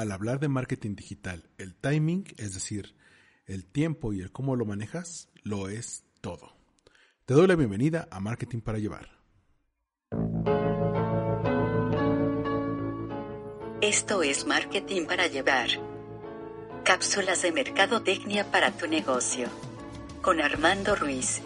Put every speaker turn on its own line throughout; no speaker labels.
al hablar de marketing digital, el timing, es decir, el tiempo y el cómo lo manejas, lo es todo. Te doy la bienvenida a Marketing para Llevar.
Esto es Marketing para Llevar. Cápsulas de mercadotecnia para tu negocio. Con Armando Ruiz.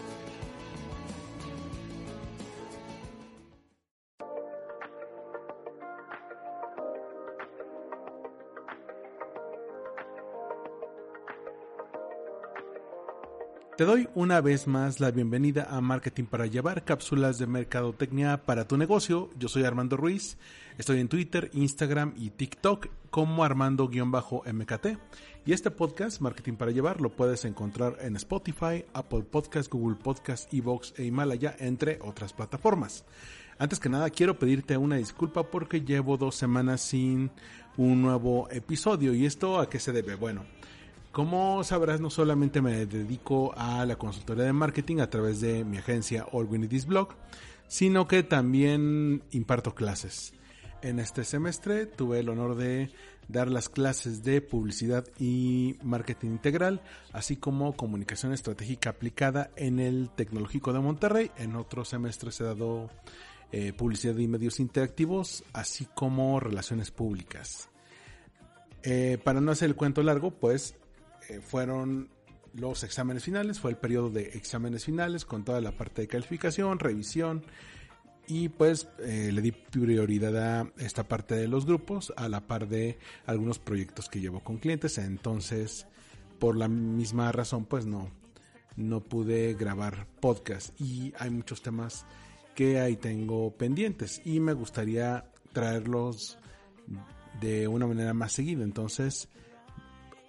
Te doy una vez más la bienvenida a Marketing para Llevar, cápsulas de mercadotecnia para tu negocio. Yo soy Armando Ruiz, estoy en Twitter, Instagram y TikTok como Armando-MKT. Y este podcast, Marketing para Llevar, lo puedes encontrar en Spotify, Apple Podcast, Google Podcast, Evox e Himalaya, entre otras plataformas. Antes que nada, quiero pedirte una disculpa porque llevo dos semanas sin un nuevo episodio. ¿Y esto a qué se debe? Bueno, como sabrás, no solamente me dedico a la consultoría de marketing a través de mi agencia All We Blog, sino que también imparto clases. En este semestre tuve el honor de dar las clases de publicidad y marketing integral, así como comunicación estratégica aplicada en el Tecnológico de Monterrey. En otros semestres he dado eh, publicidad y medios interactivos, así como relaciones públicas. Eh, para no hacer el cuento largo, pues eh, fueron los exámenes finales, fue el periodo de exámenes finales con toda la parte de calificación, revisión y pues eh, le di prioridad a esta parte de los grupos a la par de algunos proyectos que llevo con clientes, entonces por la misma razón pues no, no pude grabar podcast. Y hay muchos temas que ahí tengo pendientes y me gustaría traerlos de una manera más seguida, entonces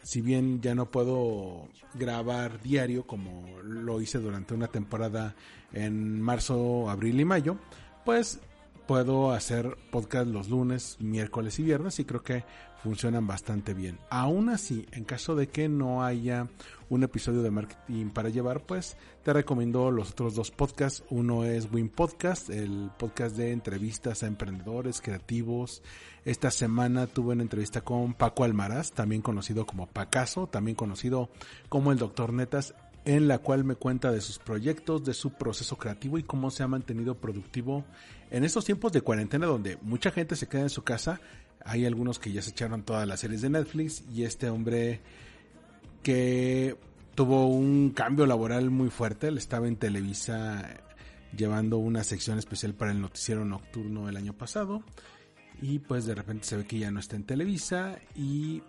si bien ya no puedo grabar diario como lo hice durante una temporada en marzo, abril y mayo, pues puedo hacer podcast los lunes, miércoles y viernes y creo que funcionan bastante bien. Aún así, en caso de que no haya un episodio de marketing para llevar, pues te recomiendo los otros dos podcasts. Uno es Win Podcast, el podcast de entrevistas a emprendedores, creativos. Esta semana tuve una entrevista con Paco Almaraz, también conocido como Pacaso, también conocido como el Doctor Netas, en la cual me cuenta de sus proyectos, de su proceso creativo y cómo se ha mantenido productivo en estos tiempos de cuarentena donde mucha gente se queda en su casa. Hay algunos que ya se echaron todas las series de Netflix y este hombre que tuvo un cambio laboral muy fuerte, él estaba en Televisa llevando una sección especial para el noticiero nocturno el año pasado y pues de repente se ve que ya no está en Televisa y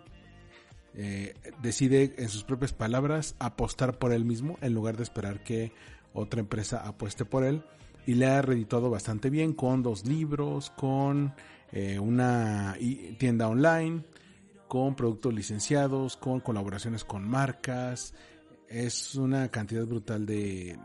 eh, decide en sus propias palabras apostar por él mismo en lugar de esperar que otra empresa apueste por él. Y le ha reeditado bastante bien con dos libros, con eh, una tienda online, con productos licenciados, con colaboraciones con marcas. Es una cantidad brutal de,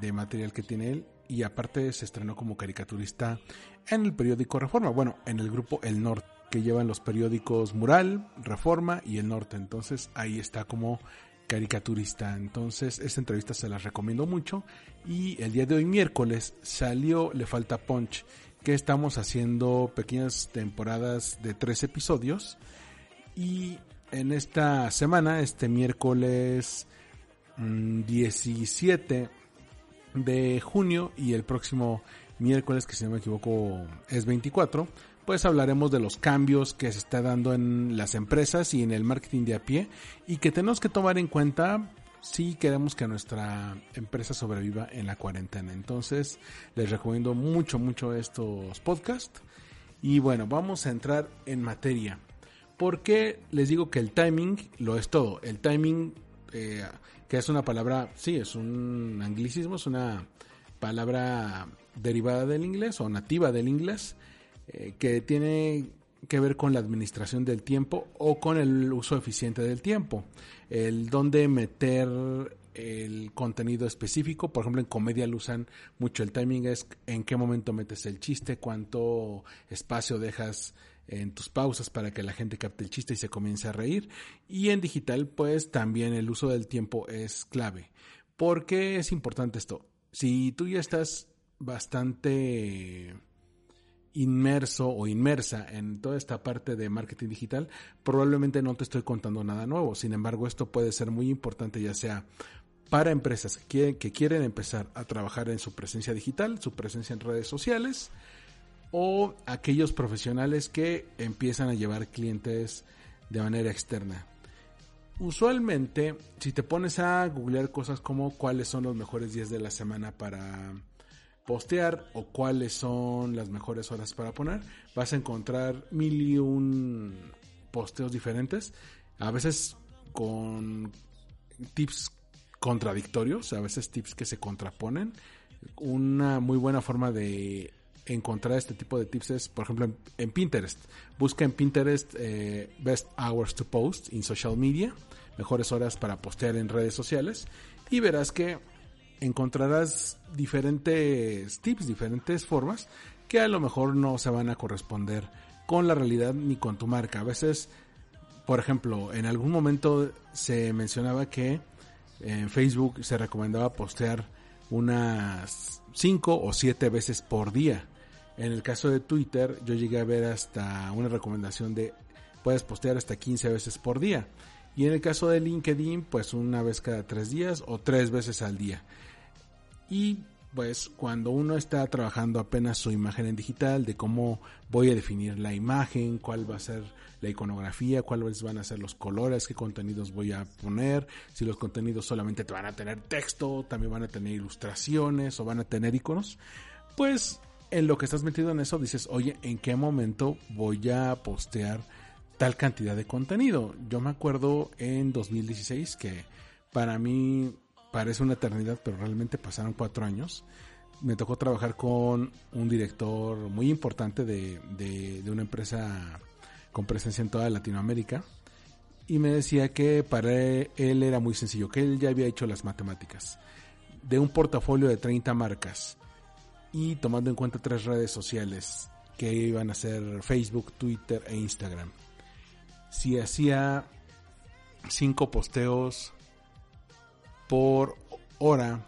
de material que tiene él. Y aparte se estrenó como caricaturista en el periódico Reforma, bueno, en el grupo El Norte que llevan los periódicos Mural, Reforma y El Norte. Entonces ahí está como caricaturista. Entonces esta entrevista se las recomiendo mucho. Y el día de hoy miércoles salió Le Falta Punch, que estamos haciendo pequeñas temporadas de tres episodios. Y en esta semana, este miércoles 17 mm, de junio y el próximo miércoles, que si no me equivoco es 24, pues hablaremos de los cambios que se está dando en las empresas y en el marketing de a pie y que tenemos que tomar en cuenta si queremos que nuestra empresa sobreviva en la cuarentena. Entonces, les recomiendo mucho, mucho estos podcasts. Y bueno, vamos a entrar en materia. Porque les digo que el timing lo es todo. El timing, eh, que es una palabra, sí, es un anglicismo, es una palabra derivada del inglés o nativa del inglés eh, que tiene que ver con la administración del tiempo o con el uso eficiente del tiempo. El dónde meter el contenido específico, por ejemplo en comedia lo usan mucho el timing es en qué momento metes el chiste, cuánto espacio dejas en tus pausas para que la gente capte el chiste y se comience a reír. Y en digital pues también el uso del tiempo es clave. ¿Por qué es importante esto? Si tú ya estás bastante inmerso o inmersa en toda esta parte de marketing digital, probablemente no te estoy contando nada nuevo. Sin embargo, esto puede ser muy importante ya sea para empresas que, que quieren empezar a trabajar en su presencia digital, su presencia en redes sociales, o aquellos profesionales que empiezan a llevar clientes de manera externa. Usualmente, si te pones a googlear cosas como cuáles son los mejores días de la semana para postear o cuáles son las mejores horas para poner, vas a encontrar mil y un posteos diferentes, a veces con tips contradictorios, a veces tips que se contraponen. Una muy buena forma de encontrar este tipo de tips es, por ejemplo, en, Pinterest. Busca en Pinterest eh, Best Hours to Post in Social Media, mejores horas para postear en redes sociales, y verás que encontrarás diferentes tips, diferentes formas que a lo mejor no se van a corresponder con la realidad ni con tu marca. A veces, por ejemplo, en algún momento se mencionaba que en Facebook se recomendaba postear unas 5 o 7 veces por día. En el caso de Twitter, yo llegué a ver hasta una recomendación de puedes postear hasta 15 veces por día. Y en el caso de LinkedIn, pues una vez cada tres días o tres veces al día. Y pues cuando uno está trabajando apenas su imagen en digital, de cómo voy a definir la imagen, cuál va a ser la iconografía, cuáles van a ser los colores, qué contenidos voy a poner, si los contenidos solamente te van a tener texto, también van a tener ilustraciones o van a tener iconos, pues en lo que estás metido en eso dices, oye, ¿en qué momento voy a postear tal cantidad de contenido? Yo me acuerdo en 2016 que para mí parece una eternidad, pero realmente pasaron cuatro años. Me tocó trabajar con un director muy importante de, de, una empresa con presencia en toda Latinoamérica y me decía que para él era muy sencillo, que él ya había hecho las matemáticas de un portafolio de 30 marcas y tomando en cuenta tres redes sociales que iban a ser Facebook, Twitter e Instagram. Si hacía cinco posteos por hora,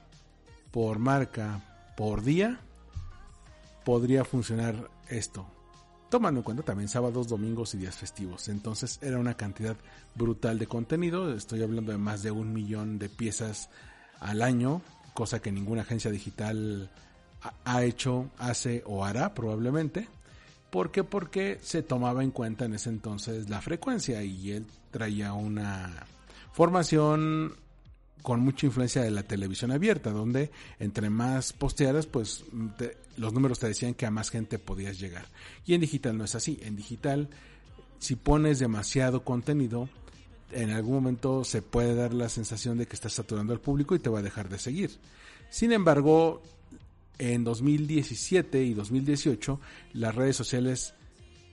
por marca, por día, podría funcionar esto. Tomando en cuenta también sábados, domingos y días festivos. Entonces era una cantidad brutal de contenido. Estoy hablando de más de un millón de piezas al año, cosa que ninguna agencia digital ha hecho, hace o hará probablemente. ¿Por qué? Porque se tomaba en cuenta en ese entonces la frecuencia y él traía una formación con mucha influencia de la televisión abierta, donde entre más postearas, pues los números te decían que a más gente podías llegar. Y en digital no es así. En digital, si pones demasiado contenido, en algún momento se puede dar la sensación de que estás saturando al público y te va a dejar de seguir. Sin embargo, en 2017 y 2018 las redes sociales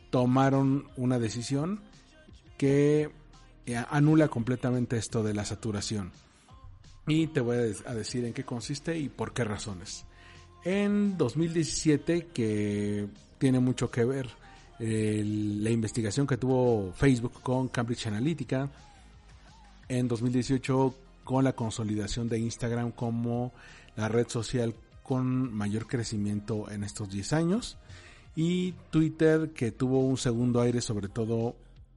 tomaron una decisión que eh, anula completamente esto de la saturación. Y te voy a decir en qué consiste y por qué razones. En 2017, que tiene mucho que ver la investigación que tuvo Facebook con Cambridge Analytica, en 2018 con la consolidación de Instagram como la red social con mayor crecimiento en estos 10 años y Twitter que tuvo un segundo aire sobre todo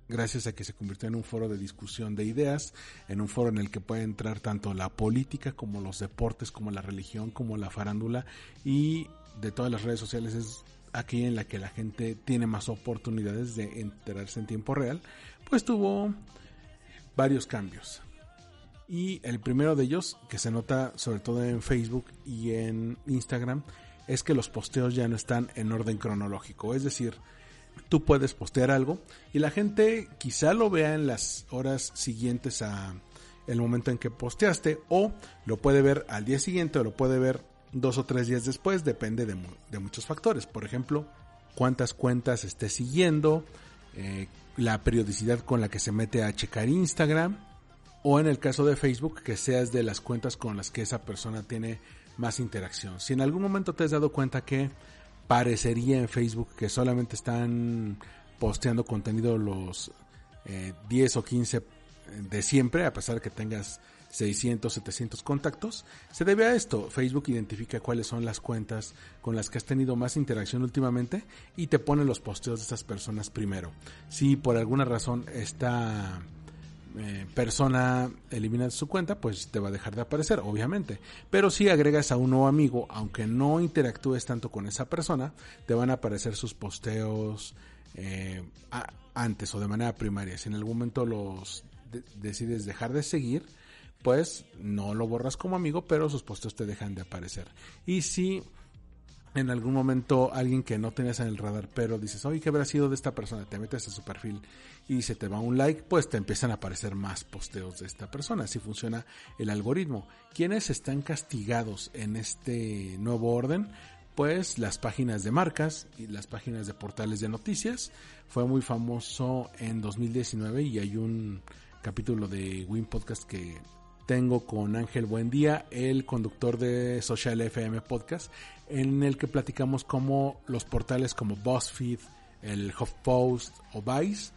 gracias a que se convirtió en un foro de discusión de ideas, en un foro en el que puede entrar tanto la política como los deportes, como la religión, como la farándula y de todas las redes sociales es aquí en la que la gente tiene más oportunidades de enterarse en tiempo real, pues tuvo varios cambios. Y el primero de ellos, que se nota sobre todo en Facebook y en Instagram, es que los posteos ya no están en orden cronológico. Es decir, tú puedes postear algo y la gente quizá lo vea en las horas siguientes a el momento en que posteaste o lo puede ver al día siguiente o lo puede ver dos o tres días después, depende de, muchos factores. Por ejemplo, cuántas cuentas esté siguiendo, eh, la periodicidad con la que se mete a checar Instagram o en el caso de Facebook que seas de las cuentas con las que esa persona tiene más interacción. Si en algún momento te has dado cuenta que parecería en Facebook que solamente están posteando contenido los 10 eh, o 15 de siempre, a pesar de que tengas 600, 700 contactos, se debe a esto. Facebook identifica cuáles son las cuentas con las que has tenido más interacción últimamente y te pone los posteos de esas personas primero. Si por alguna razón esta eh, persona elimina su cuenta, pues te va a dejar de aparecer, obviamente. Pero si agregas a un nuevo amigo, aunque no interactúes tanto con esa persona, te van a aparecer sus posteos eh, antes o de manera primaria. Si en algún momento los decides dejar de seguir, pues no lo borras como amigo, pero sus posteos te dejan de aparecer. Y si en algún momento alguien que no tenías en el radar, pero dices, oye, ¿qué habrá sido de esta persona? Te metes a su perfil y se te va un like, pues te empiezan a aparecer más posteos de esta persona. Así funciona el algoritmo. ¿Quiénes están castigados en este nuevo orden? Pues las páginas de marcas y las páginas de portales de noticias. Fue muy famoso en 2019 y hay un capítulo de Win Podcast que tengo con Ángel Buendía, el conductor de Social FM Podcast, en el que platicamos cómo los portales como BuzzFeed, el HuffPost o Vice,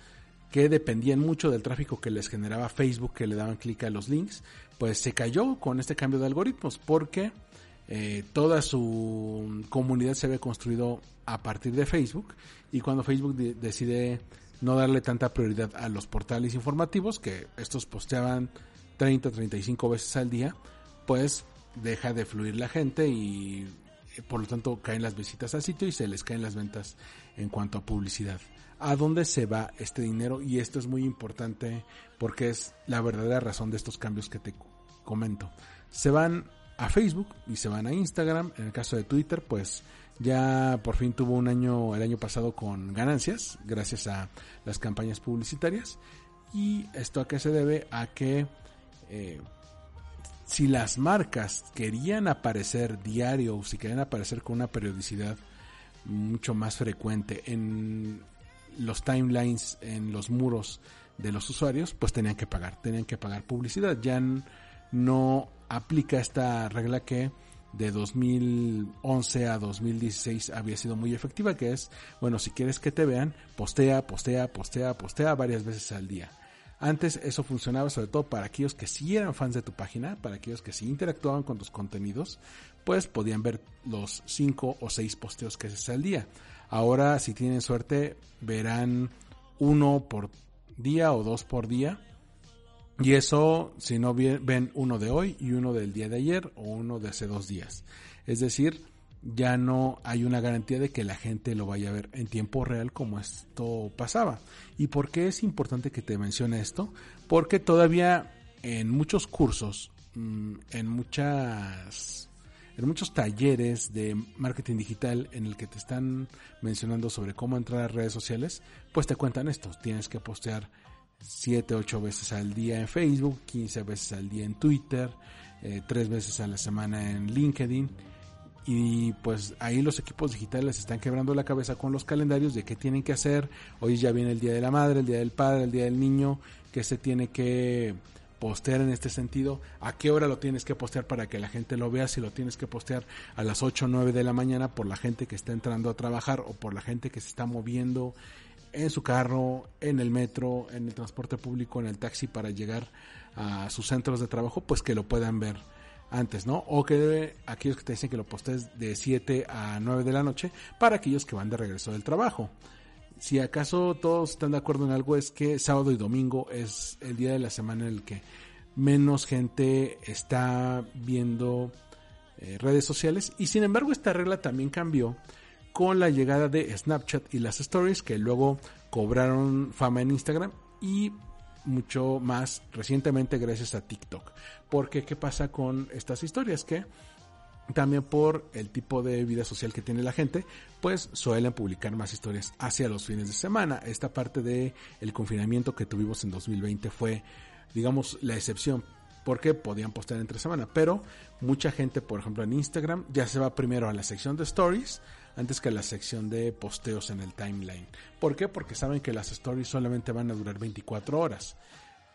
que dependían mucho del tráfico que les generaba Facebook, que le daban clic a los links, pues se cayó con este cambio de algoritmos, porque eh, toda su comunidad se había construido a partir de Facebook, y cuando Facebook decide no darle tanta prioridad a los portales informativos, que estos posteaban 30, 35 veces al día, pues deja de fluir la gente y eh, por lo tanto caen las visitas al sitio y se les caen las ventas en cuanto a publicidad. ¿A dónde se va este dinero? Y esto es muy importante porque es la verdadera razón de estos cambios que te comento. Se van a Facebook y se van a Instagram. En el caso de Twitter, pues ya por fin tuvo un año el año pasado con ganancias gracias a las campañas publicitarias. ¿Y esto a qué se debe? A que eh, si las marcas querían aparecer diario o si querían aparecer con una periodicidad mucho más frecuente en los timelines, en los muros de los usuarios, pues tenían que pagar, tenían que pagar publicidad. Ya no aplica esta regla que de 2011 a 2016 había sido muy efectiva, que es, bueno, si quieres que te vean, postea, postea, postea, postea varias veces al día. Antes eso funcionaba sobre todo para aquellos que sí eran fans de tu página, para aquellos que sí interactuaban con tus contenidos, pues podían ver los 5 o 6 posteos que haces al día. Ahora, si tienen suerte, verán uno por día o dos por día. Y eso, si no ven uno de hoy y uno del día de ayer o uno de hace dos días. Es decir, ya no hay una garantía de que la gente lo vaya a ver en tiempo real como esto pasaba. ¿Y por qué es importante que te mencione esto? Porque todavía en muchos cursos, mm, en muchas en muchos talleres de marketing digital en el que te están mencionando sobre cómo entrar a redes sociales, pues te cuentan esto, tienes que postear 7, 8 veces al día en Facebook, 15 veces al día en Twitter, eh, 3 veces a la semana en LinkedIn y pues ahí los equipos digitales están quebrando la cabeza con los calendarios de qué tienen que hacer. Hoy ya viene el Día de la Madre, el Día del Padre, el Día del Niño, que se tiene que postear en este sentido, a qué hora lo tienes que postear para que la gente lo vea, si lo tienes que postear a las 8 o 9 de la mañana por la gente que está entrando a trabajar o por la gente que se está moviendo en su carro, en el metro, en el transporte público, en el taxi para llegar a sus centros de trabajo, pues que lo puedan ver antes, ¿no? O que aquellos que te dicen que lo postes de 7 a 9 de la noche para aquellos que van de regreso del trabajo. Si acaso todos están de acuerdo en algo es que sábado y domingo es el día de la semana en el que menos gente está viendo eh, redes sociales y sin embargo esta regla también cambió con la llegada de Snapchat y las stories que luego cobraron fama en Instagram y mucho más recientemente gracias a TikTok. Porque ¿qué pasa con estas historias? Que también por el tipo de vida social que tiene la gente, pues suelen publicar más historias hacia los fines de semana. Esta parte de el confinamiento que tuvimos en 2020 fue, digamos, la excepción porque podían postear entre semana, pero mucha gente, por ejemplo, en Instagram ya se va primero a la sección de stories antes que la sección de posteos en el timeline. ¿Por qué? Porque saben que las stories solamente van a durar 24 horas.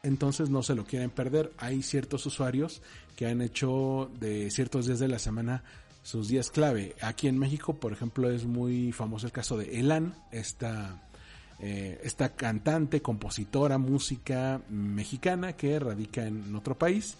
Entonces no se lo quieren perder. Hay ciertos usuarios que han hecho de ciertos días de la semana sus días clave. Aquí en México, por ejemplo, es muy famoso el caso de Elan, esta, eh, esta cantante, compositora, música mexicana que radica en otro país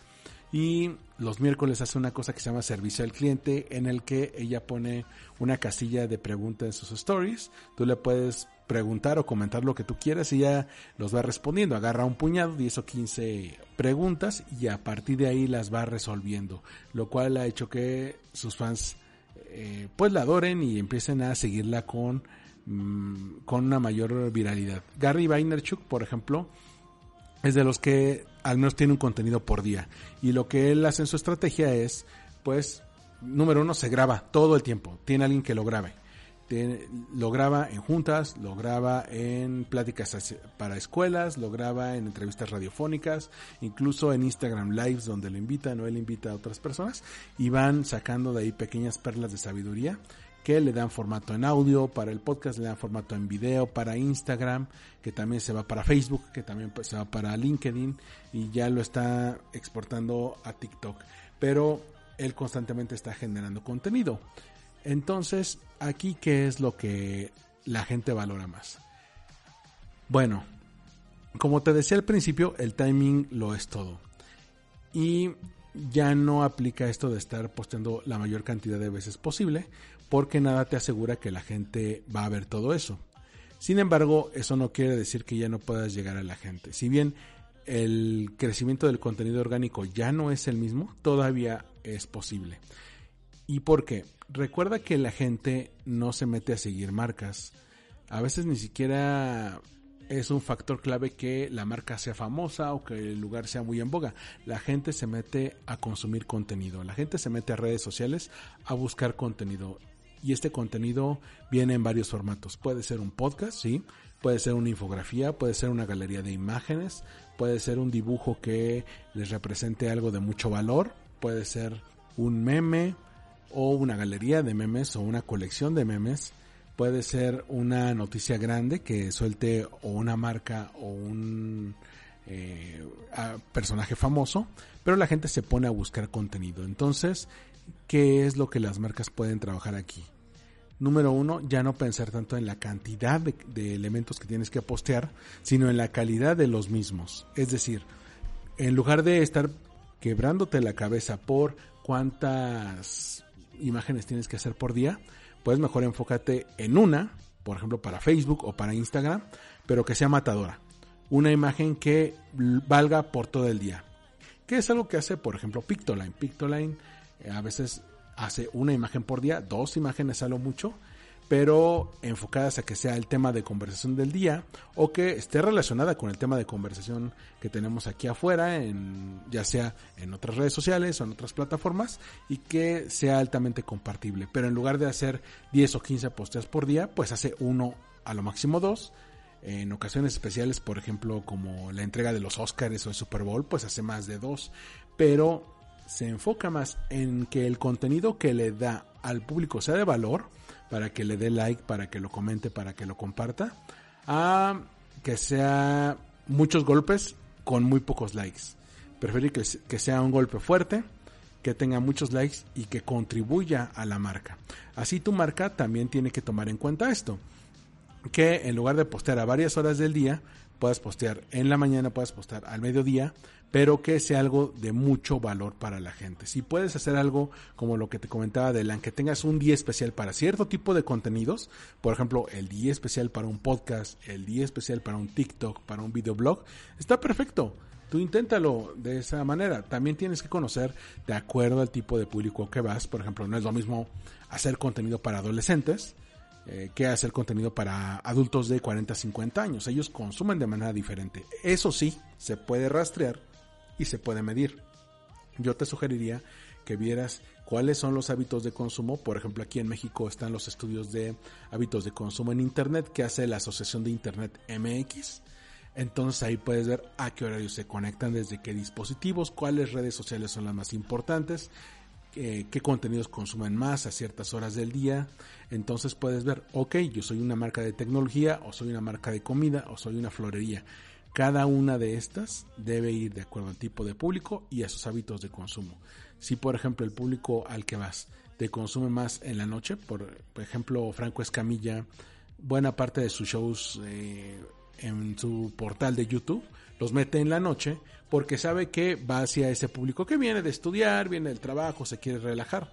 Y los miércoles hace una cosa que se llama servicio al cliente, en el que ella pone una casilla de preguntas en sus stories. Tú le puedes preguntar o comentar lo que tú quieras y ya los va respondiendo. Agarra un puñado, 10 o 15 preguntas y a partir de ahí las va resolviendo. Lo cual ha hecho que sus fans eh, pues la adoren y empiecen a seguirla con, mm, con una mayor viralidad. Gary Vaynerchuk, por ejemplo, es de los que al menos tiene un contenido por día. Y lo que él hace en su estrategia es, pues, número uno, se graba todo el tiempo. Tiene alguien que lo grabe. lo graba en juntas, lo graba en pláticas para escuelas, lo graba en entrevistas radiofónicas, incluso en Instagram Lives donde lo invitan o él invita a otras personas y van sacando de ahí pequeñas perlas de sabiduría que le dan formato en audio, para el podcast le dan formato en video, para Instagram, que también se va para Facebook, que también pues, se va para LinkedIn y ya lo está exportando a TikTok. Pero él constantemente está generando contenido. Entonces, aquí qué es lo que la gente valora más. Bueno, como te decía al principio, el timing lo es todo. Y ya no aplica esto de estar posteando la mayor cantidad de veces posible, porque nada te asegura que la gente va a ver todo eso. Sin embargo, eso no quiere decir que ya no puedas llegar a la gente. Si bien el crecimiento del contenido orgánico ya no es el mismo, todavía es posible. ¿Y por qué? Recuerda que la gente no se mete a seguir marcas. A veces ni siquiera es un factor clave que la marca sea famosa o que el lugar sea muy en boga. La gente se mete a consumir contenido. La gente se mete a redes sociales a buscar contenido y este contenido viene en varios formatos. Puede ser un podcast, sí, puede ser una infografía, puede ser una galería de imágenes, puede ser un dibujo que les represente algo de mucho valor, puede ser un meme o una galería de memes o una colección de memes, puede ser una noticia grande que suelte o una marca o un eh, personaje famoso, pero la gente se pone a buscar contenido. Entonces, ¿qué es lo que las marcas pueden trabajar aquí? número uno, ya no pensar tanto en la cantidad de, elementos que tienes que postear, sino en la calidad de los mismos. Es decir, en lugar de estar quebrándote la cabeza por cuántas imágenes tienes que hacer por día, pues mejor enfócate en una, por ejemplo para Facebook o para Instagram, pero que sea matadora. Una imagen que valga por todo el día. Que es algo que hace, por ejemplo, Pictoline. Pictoline a veces hace una imagen por día, dos imágenes a lo mucho, pero enfocadas a que sea el tema de conversación del día o que esté relacionada con el tema de conversación que tenemos aquí afuera, en, ya sea en otras redes sociales o en otras plataformas, y que sea altamente compartible. Pero en lugar de hacer 10 o 15 posteos por día, pues hace uno a lo máximo dos. En ocasiones especiales, por ejemplo, como la entrega de los Oscars o el Super Bowl, pues hace más de dos. Pero se enfoca más en que el contenido que le da al público sea de valor, para que le dé like, para que lo comente, para que lo comparta, a que sea muchos golpes con muy pocos likes. Prefiere que, que sea un golpe fuerte, que tenga muchos likes y que contribuya a la marca. Así tu marca también tiene que tomar en cuenta esto. Que en lugar de postear a varias horas del día, puedas postear en la mañana, puedas postear al mediodía, pero que sea algo de mucho valor para la gente. Si puedes hacer algo como lo que te comentaba de LAN, que tengas un día especial para cierto tipo de contenidos, por ejemplo, el día especial para un podcast, el día especial para un TikTok, para un videoblog, está perfecto. Tú inténtalo de esa manera. También tienes que conocer de acuerdo al tipo de público que vas. Por ejemplo, no es lo mismo hacer contenido para adolescentes eh, que hacer contenido para adultos de 40 a 50 años. Ellos consumen de manera diferente. Eso sí, se puede rastrear y se puede medir. Yo te sugeriría que vieras cuáles son los hábitos de consumo. Por ejemplo, aquí en México están los estudios de hábitos de consumo en Internet que hace la Asociación de Internet MX. Entonces ahí puedes ver a qué horario se conectan, desde qué dispositivos, cuáles redes sociales son las más importantes, eh, qué contenidos consumen más a ciertas horas del día. Entonces puedes ver, ok, yo soy una marca de tecnología, o soy una marca de comida, o soy una florería. Cada una de estas debe ir de acuerdo al tipo de público y a sus hábitos de consumo. Si por ejemplo el público al que vas te consume más en la noche, por, ejemplo Franco Escamilla, buena parte de sus shows eh, en su portal de YouTube los mete en la noche porque sabe que va hacia ese público que viene de estudiar, viene del trabajo, se quiere relajar.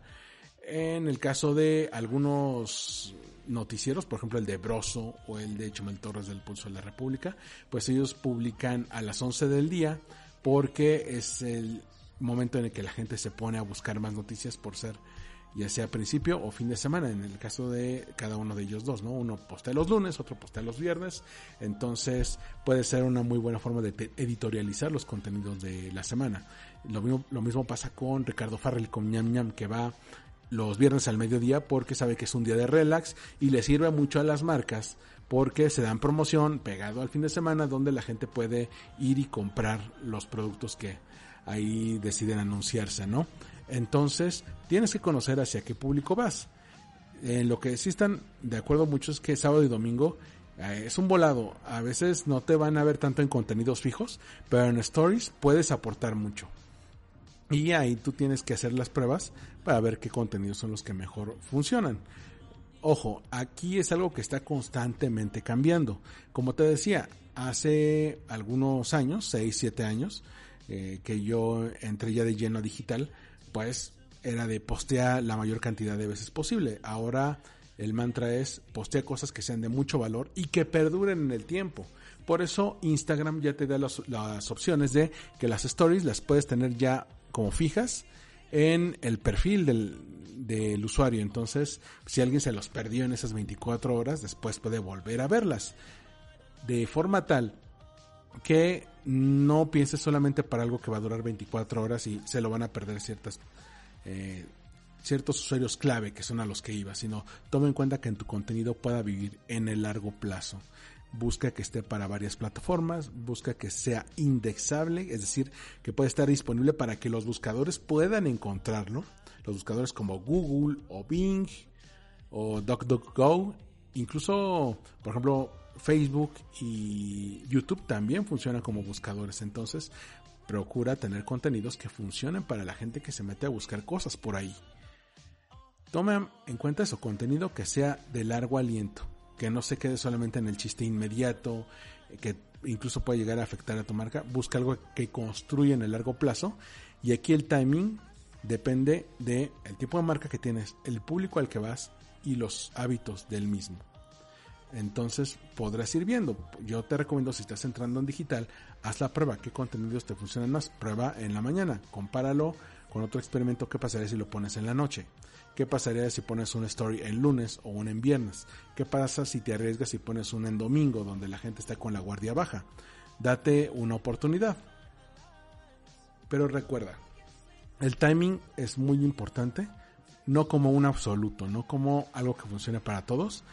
En el caso de algunos noticieros, por ejemplo el de Broso o el de Chumel Torres del Pulso de la República, pues ellos publican a las 11 del día porque es el momento en el que la gente se pone a buscar más noticias por ser ya sea principio o fin de semana, en el caso de cada uno de ellos dos, ¿no? Uno postea los lunes, otro postea los viernes, entonces puede ser una muy buena forma de editorializar los contenidos de la semana. Lo mismo, lo mismo pasa con Ricardo Farrell, con ñam ñam, que va los viernes al mediodía porque sabe que es un día de relax y le sirve mucho a las marcas porque se dan promoción pegado al fin de semana donde la gente puede ir y comprar los productos que ahí deciden anunciarse, ¿no? Entonces, tienes que conocer hacia qué público vas. En lo que sí están de acuerdo muchos es que sábado y domingo eh, es un volado. A veces no te van a ver tanto en contenidos fijos, pero en stories puedes aportar mucho. Y ahí tú tienes que hacer las pruebas para ver qué contenidos son los que mejor funcionan. Ojo, aquí es algo que está constantemente cambiando. Como te decía, hace algunos años, 6, 7 años, eh, que yo entré ya de lleno a digital, pues era de postear la mayor cantidad de veces posible. Ahora el mantra es postea cosas que sean de mucho valor y que perduren en el tiempo. Por eso Instagram ya te da las opciones de que las stories las puedes tener ya como fijas en el perfil del, del usuario. Entonces, si alguien se los perdió en esas 24 horas, después puede volver a verlas. De forma tal que no pienses solamente para algo que va a durar 24 horas y se lo van a perder eh, ciertos usuarios clave que son a los que iba, sino toma en cuenta que en tu contenido pueda vivir en el largo plazo. Busca que esté para varias plataformas, busca que sea indexable, es decir, que pueda estar disponible para que los buscadores puedan encontrarlo. Los buscadores como Google o Bing o DuckDuckGo, incluso, por ejemplo, Facebook y YouTube también funcionan como buscadores. Entonces, procura tener contenidos que funcionen para la gente que se mete a buscar cosas por ahí. Toma en cuenta eso, contenido que sea de largo aliento, que no se quede solamente en el chiste inmediato, que incluso puede llegar a afectar a tu marca. Busca algo que construya en el largo plazo. Y aquí el timing depende del el tipo de marca que tienes, el público al que vas y los hábitos del mismo entonces podrás ir viendo. Yo te recomiendo si estás entrando en digital, haz la prueba, qué contenidos te funcionan más. Prueba en la mañana, compáralo con otro experimento, qué pasaría si lo pones en la noche. ¿Qué pasaría si pones un story en lunes o un en viernes? ¿Qué pasa si te arriesgas y pones un en domingo donde la gente está con la guardia baja? Date una oportunidad. Pero recuerda, el timing es muy importante, no como un absoluto, no como algo que funcione para todos,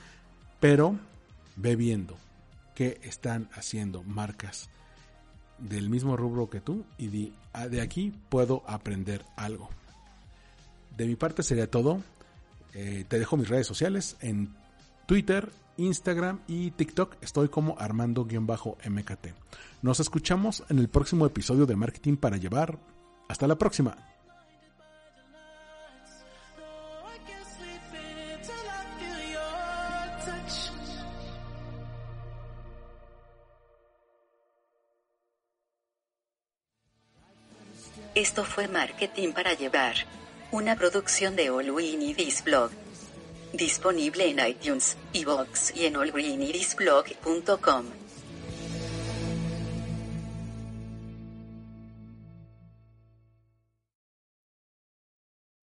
pero ve viendo qué están haciendo marcas del mismo rubro que tú y ah, de, aquí puedo aprender algo. De mi parte sería todo. Eh, te dejo mis redes sociales en Twitter, Instagram y TikTok. Estoy como Armando-MKT. Nos escuchamos en el próximo episodio de Marketing para Llevar. Hasta la próxima.
Fue Marketing para Llevar. Una producción de All We Blog. Disponible en iTunes, iVoox y en allgreenidisblog.com.